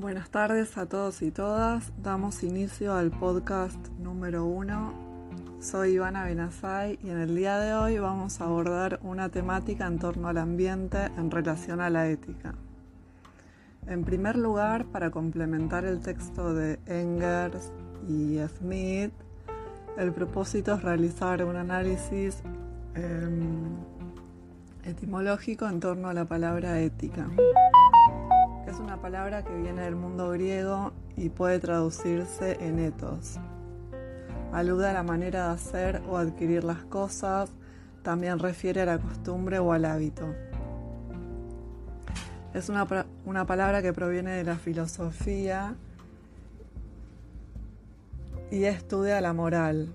Buenas tardes a todos y todas. Damos inicio al podcast número uno. Soy Ivana Benazay y en el día de hoy vamos a abordar una temática en torno al ambiente en relación a la ética. En primer lugar, para complementar el texto de Engers y Smith, el propósito es realizar un análisis em, etimológico en torno a la palabra ética es una palabra que viene del mundo griego y puede traducirse en etos. Alude a la manera de hacer o adquirir las cosas, también refiere a la costumbre o al hábito. Es una, una palabra que proviene de la filosofía y estudia la moral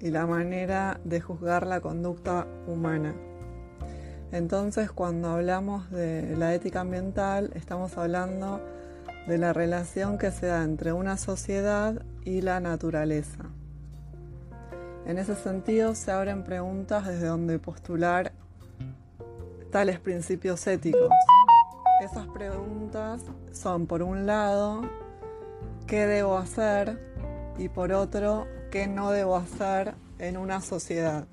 y la manera de juzgar la conducta humana. Entonces, cuando hablamos de la ética ambiental, estamos hablando de la relación que se da entre una sociedad y la naturaleza. En ese sentido, se abren preguntas desde donde postular tales principios éticos. Esas preguntas son, por un lado, ¿qué debo hacer? Y por otro, ¿qué no debo hacer en una sociedad?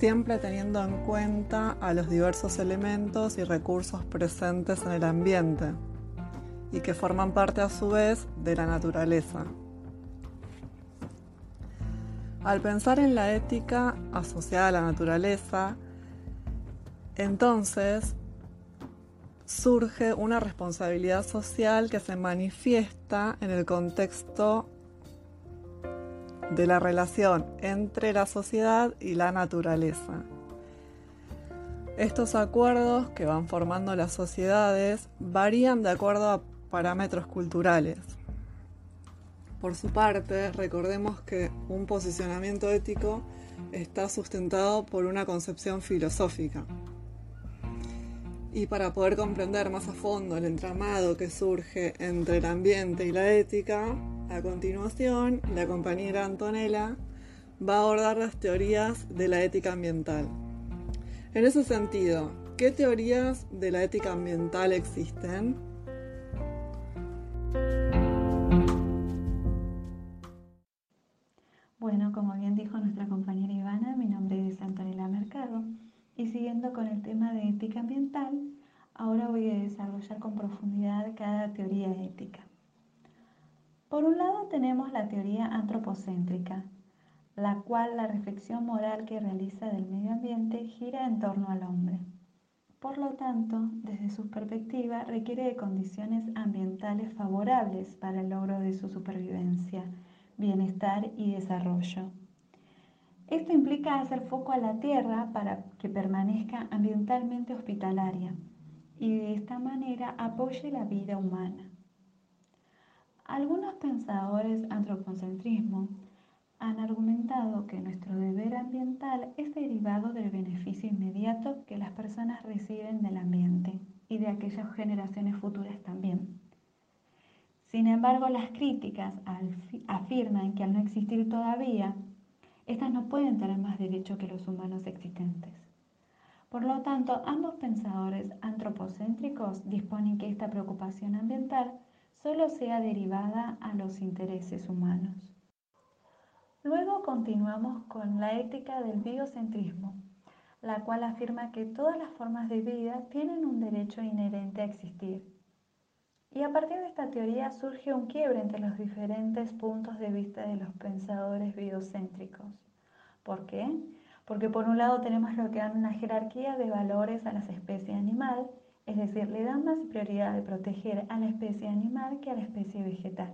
Siempre teniendo en cuenta a los diversos elementos y recursos presentes en el ambiente y que forman parte a su vez de la naturaleza. Al pensar en la ética asociada a la naturaleza, entonces surge una responsabilidad social que se manifiesta en el contexto de la relación entre la sociedad y la naturaleza. Estos acuerdos que van formando las sociedades varían de acuerdo a parámetros culturales. Por su parte, recordemos que un posicionamiento ético está sustentado por una concepción filosófica. Y para poder comprender más a fondo el entramado que surge entre el ambiente y la ética, a continuación, la compañera Antonella va a abordar las teorías de la ética ambiental. En ese sentido, ¿qué teorías de la ética ambiental existen? Bueno, como bien dijo nuestra compañera Ivana, mi nombre es Antonella Mercado y siguiendo con el tema de ética ambiental, ahora voy a desarrollar con profundidad cada teoría ética. Por un lado tenemos la teoría antropocéntrica, la cual la reflexión moral que realiza del medio ambiente gira en torno al hombre. Por lo tanto, desde su perspectiva, requiere de condiciones ambientales favorables para el logro de su supervivencia, bienestar y desarrollo. Esto implica hacer foco a la tierra para que permanezca ambientalmente hospitalaria y de esta manera apoye la vida humana. Algunos pensadores antropocentrismo han argumentado que nuestro deber ambiental es derivado del beneficio inmediato que las personas reciben del ambiente y de aquellas generaciones futuras también. Sin embargo, las críticas afirman que al no existir todavía, estas no pueden tener más derecho que los humanos existentes. Por lo tanto, ambos pensadores antropocéntricos disponen que esta preocupación ambiental solo sea derivada a los intereses humanos. Luego continuamos con la ética del biocentrismo, la cual afirma que todas las formas de vida tienen un derecho inherente a existir. Y a partir de esta teoría surge un quiebre entre los diferentes puntos de vista de los pensadores biocéntricos. ¿Por qué? Porque por un lado tenemos lo que dan una jerarquía de valores a las especies animal es decir, le dan más prioridad de proteger a la especie animal que a la especie vegetal.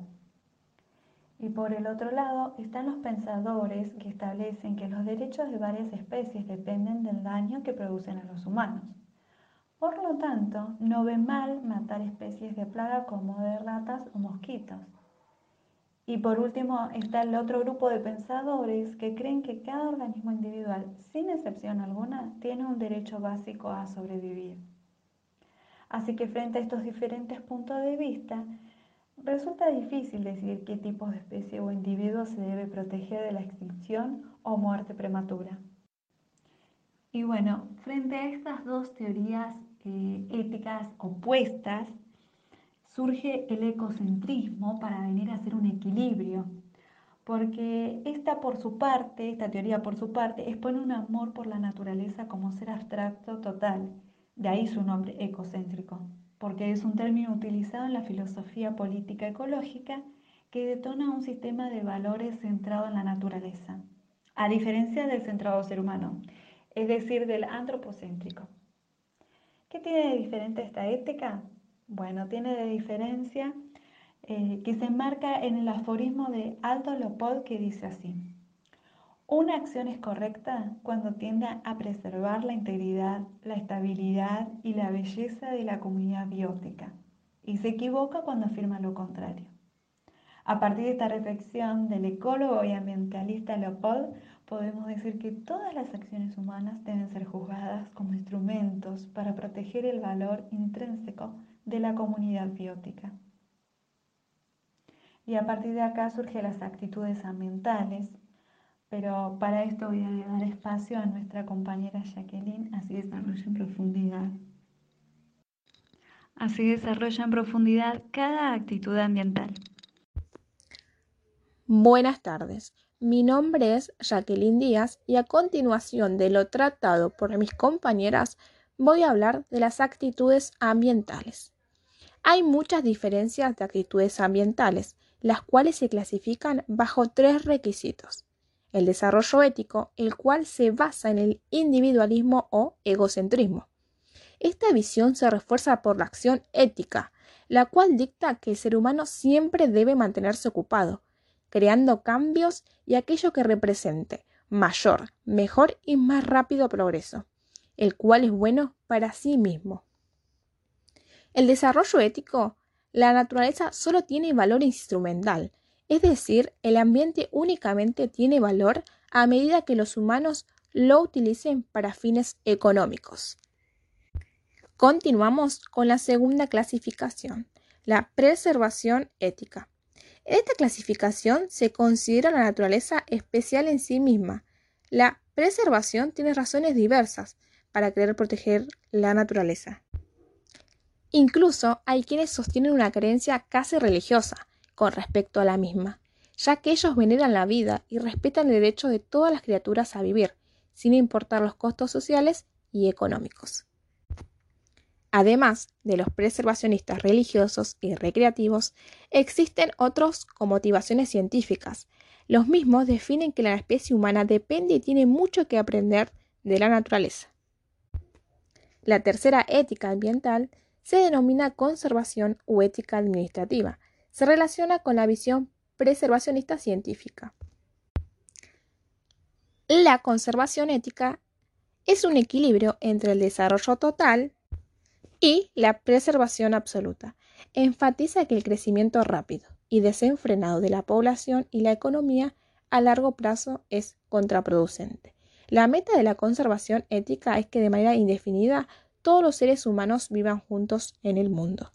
Y por el otro lado están los pensadores que establecen que los derechos de varias especies dependen del daño que producen a los humanos. Por lo tanto, no ven mal matar especies de plaga como de ratas o mosquitos. Y por último está el otro grupo de pensadores que creen que cada organismo individual, sin excepción alguna, tiene un derecho básico a sobrevivir. Así que frente a estos diferentes puntos de vista, resulta difícil decir qué tipo de especie o individuo se debe proteger de la extinción o muerte prematura. Y bueno, frente a estas dos teorías eh, éticas opuestas, surge el ecocentrismo para venir a hacer un equilibrio, porque esta por su parte, esta teoría por su parte, expone un amor por la naturaleza como ser abstracto total, de ahí su nombre ecocéntrico, porque es un término utilizado en la filosofía política ecológica que detona un sistema de valores centrado en la naturaleza, a diferencia del centrado ser humano, es decir, del antropocéntrico. ¿Qué tiene de diferente esta ética? Bueno, tiene de diferencia eh, que se enmarca en el aforismo de Aldo Leopold que dice así. Una acción es correcta cuando tiende a preservar la integridad, la estabilidad y la belleza de la comunidad biótica y se equivoca cuando afirma lo contrario. A partir de esta reflexión del ecólogo y ambientalista Leopold, podemos decir que todas las acciones humanas deben ser juzgadas como instrumentos para proteger el valor intrínseco de la comunidad biótica. Y a partir de acá surgen las actitudes ambientales, pero para esto voy a dar espacio a nuestra compañera Jacqueline, así desarrolla en profundidad. Así desarrolla en profundidad cada actitud ambiental. Buenas tardes. Mi nombre es Jacqueline Díaz y a continuación de lo tratado por mis compañeras voy a hablar de las actitudes ambientales. Hay muchas diferencias de actitudes ambientales, las cuales se clasifican bajo tres requisitos. El desarrollo ético, el cual se basa en el individualismo o egocentrismo. Esta visión se refuerza por la acción ética, la cual dicta que el ser humano siempre debe mantenerse ocupado, creando cambios y aquello que represente mayor, mejor y más rápido progreso, el cual es bueno para sí mismo. El desarrollo ético, la naturaleza solo tiene valor instrumental, es decir, el ambiente únicamente tiene valor a medida que los humanos lo utilicen para fines económicos. Continuamos con la segunda clasificación, la preservación ética. Esta clasificación se considera la naturaleza especial en sí misma. La preservación tiene razones diversas para querer proteger la naturaleza. Incluso hay quienes sostienen una creencia casi religiosa con respecto a la misma, ya que ellos veneran la vida y respetan el derecho de todas las criaturas a vivir, sin importar los costos sociales y económicos. Además de los preservacionistas religiosos y recreativos, existen otros con motivaciones científicas. Los mismos definen que la especie humana depende y tiene mucho que aprender de la naturaleza. La tercera ética ambiental se denomina conservación o ética administrativa. Se relaciona con la visión preservacionista científica. La conservación ética es un equilibrio entre el desarrollo total y la preservación absoluta. Enfatiza que el crecimiento rápido y desenfrenado de la población y la economía a largo plazo es contraproducente. La meta de la conservación ética es que de manera indefinida todos los seres humanos vivan juntos en el mundo.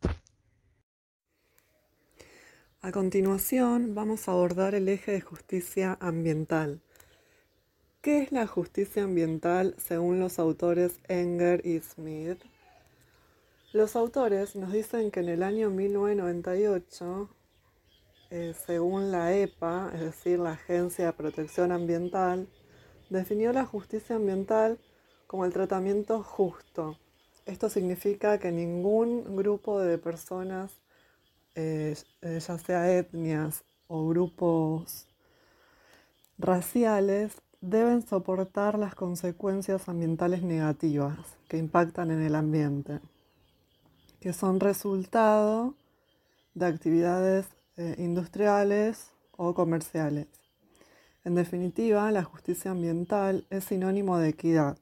A continuación vamos a abordar el eje de justicia ambiental. ¿Qué es la justicia ambiental según los autores Enger y Smith? Los autores nos dicen que en el año 1998, eh, según la EPA, es decir, la Agencia de Protección Ambiental, definió la justicia ambiental como el tratamiento justo. Esto significa que ningún grupo de personas, eh, ya sea etnias o grupos raciales, deben soportar las consecuencias ambientales negativas que impactan en el ambiente que son resultado de actividades eh, industriales o comerciales. En definitiva, la justicia ambiental es sinónimo de equidad.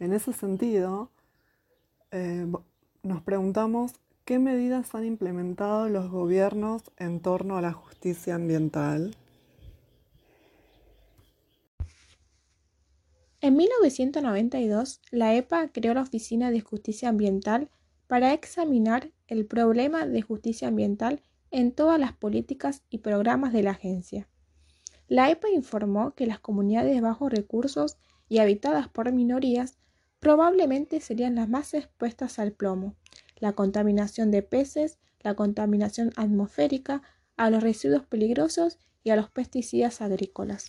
En ese sentido, eh, nos preguntamos qué medidas han implementado los gobiernos en torno a la justicia ambiental. En 1992, la EPA creó la Oficina de Justicia Ambiental para examinar el problema de justicia ambiental en todas las políticas y programas de la agencia. La EPA informó que las comunidades de bajos recursos y habitadas por minorías probablemente serían las más expuestas al plomo, la contaminación de peces, la contaminación atmosférica, a los residuos peligrosos y a los pesticidas agrícolas.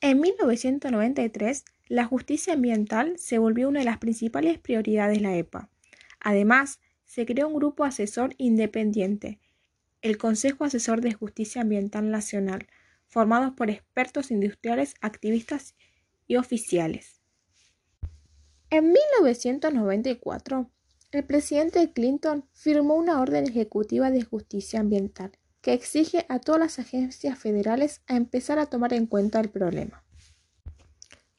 En 1993, la justicia ambiental se volvió una de las principales prioridades de la EPA. Además, se creó un grupo asesor independiente, el Consejo Asesor de Justicia Ambiental Nacional, formado por expertos industriales, activistas y oficiales. En 1994, el presidente Clinton firmó una orden ejecutiva de justicia ambiental que exige a todas las agencias federales a empezar a tomar en cuenta el problema.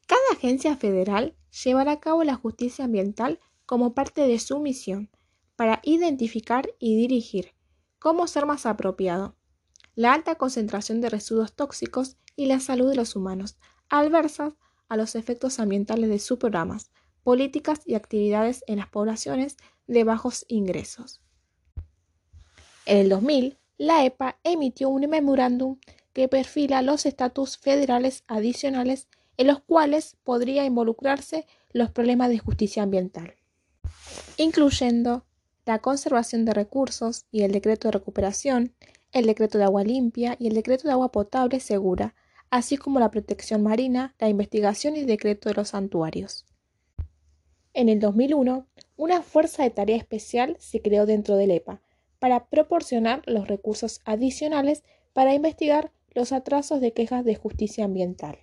Cada agencia federal llevará a cabo la justicia ambiental como parte de su misión para identificar y dirigir cómo ser más apropiado, la alta concentración de residuos tóxicos y la salud de los humanos, adversas a los efectos ambientales de sus programas, políticas y actividades en las poblaciones de bajos ingresos. En el 2000, la EPA emitió un memorándum que perfila los estatus federales adicionales en los cuales podría involucrarse los problemas de justicia ambiental, incluyendo la conservación de recursos y el decreto de recuperación, el decreto de agua limpia y el decreto de agua potable segura, así como la protección marina, la investigación y el decreto de los santuarios. En el 2001, una fuerza de tarea especial se creó dentro del EPA para proporcionar los recursos adicionales para investigar los atrasos de quejas de justicia ambiental.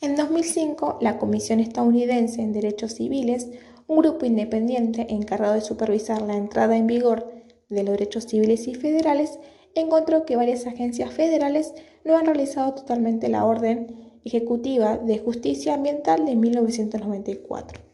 En 2005, la Comisión Estadounidense en Derechos Civiles, un grupo independiente encargado de supervisar la entrada en vigor de los derechos civiles y federales, encontró que varias agencias federales no han realizado totalmente la orden ejecutiva de justicia ambiental de 1994.